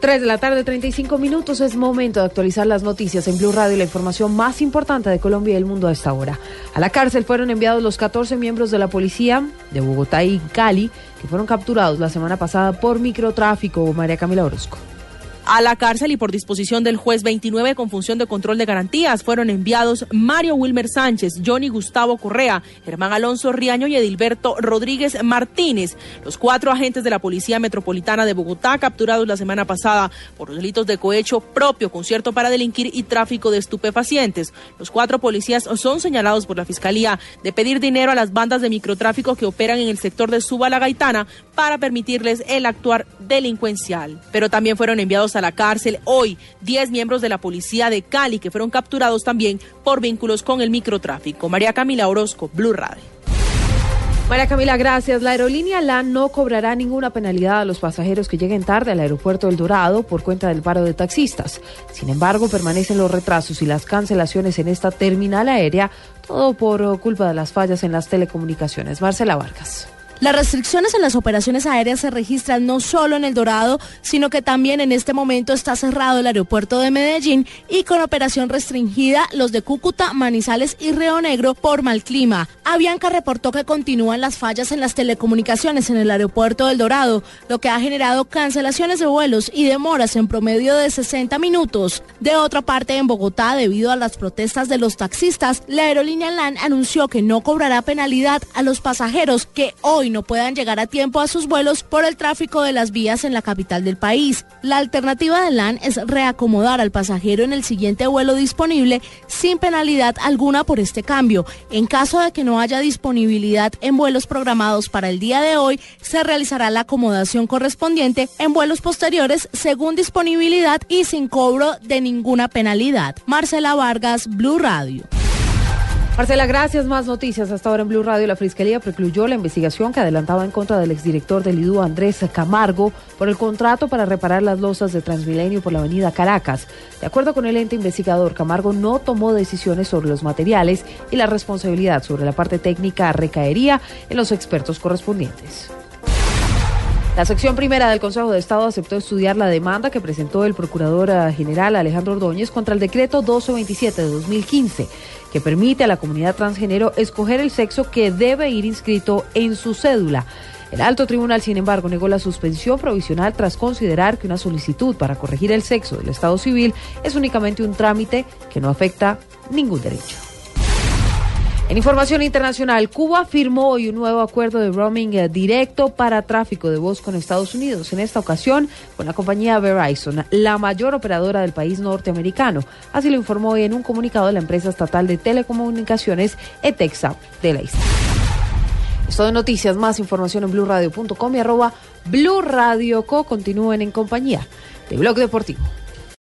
3 de la tarde, 35 minutos. Es momento de actualizar las noticias en Blue Radio, la información más importante de Colombia y el mundo a esta hora. A la cárcel fueron enviados los 14 miembros de la policía de Bogotá y Cali, que fueron capturados la semana pasada por microtráfico. María Camila Orozco a la cárcel y por disposición del juez 29 con función de control de garantías fueron enviados Mario Wilmer Sánchez, Johnny Gustavo Correa, Germán Alonso Riaño y Edilberto Rodríguez Martínez, los cuatro agentes de la Policía Metropolitana de Bogotá capturados la semana pasada por los delitos de cohecho propio, concierto para delinquir y tráfico de estupefacientes. Los cuatro policías son señalados por la Fiscalía de pedir dinero a las bandas de microtráfico que operan en el sector de Suba la Gaitana para permitirles el actuar delincuencial. Pero también fueron enviados a la cárcel hoy 10 miembros de la policía de Cali que fueron capturados también por vínculos con el microtráfico. María Camila Orozco, Blue Radio. María Camila, gracias. La aerolínea LAN no cobrará ninguna penalidad a los pasajeros que lleguen tarde al aeropuerto del Dorado por cuenta del paro de taxistas. Sin embargo, permanecen los retrasos y las cancelaciones en esta terminal aérea, todo por culpa de las fallas en las telecomunicaciones. Marcela Vargas. Las restricciones en las operaciones aéreas se registran no solo en El Dorado, sino que también en este momento está cerrado el aeropuerto de Medellín y con operación restringida los de Cúcuta, Manizales y Río Negro por mal clima. Avianca reportó que continúan las fallas en las telecomunicaciones en el aeropuerto del Dorado, lo que ha generado cancelaciones de vuelos y demoras en promedio de 60 minutos. De otra parte, en Bogotá, debido a las protestas de los taxistas, la aerolínea LAN anunció que no cobrará penalidad a los pasajeros que hoy no puedan llegar a tiempo a sus vuelos por el tráfico de las vías en la capital del país. La alternativa de LAN es reacomodar al pasajero en el siguiente vuelo disponible sin penalidad alguna por este cambio. En caso de que no haya disponibilidad en vuelos programados para el día de hoy, se realizará la acomodación correspondiente en vuelos posteriores según disponibilidad y sin cobro de ninguna penalidad. Marcela Vargas, Blue Radio. Marcela, gracias. Más noticias. Hasta ahora en Blue Radio, la Fiscalía precluyó la investigación que adelantaba en contra del exdirector del IDU, Andrés Camargo, por el contrato para reparar las losas de Transmilenio por la avenida Caracas. De acuerdo con el ente investigador, Camargo no tomó decisiones sobre los materiales y la responsabilidad sobre la parte técnica recaería en los expertos correspondientes. La sección primera del Consejo de Estado aceptó estudiar la demanda que presentó el Procurador eh, General Alejandro Ordóñez contra el decreto 1227 de 2015, que permite a la comunidad transgénero escoger el sexo que debe ir inscrito en su cédula. El alto tribunal, sin embargo, negó la suspensión provisional tras considerar que una solicitud para corregir el sexo del Estado civil es únicamente un trámite que no afecta ningún derecho. En información internacional, Cuba firmó hoy un nuevo acuerdo de roaming eh, directo para tráfico de voz con Estados Unidos, en esta ocasión con la compañía Verizon, la mayor operadora del país norteamericano. Así lo informó hoy en un comunicado de la empresa estatal de telecomunicaciones ETEXA de la isla. Esto de noticias, más información en blurradio.com y arroba blurradioco. Continúen en compañía de Blog Deportivo.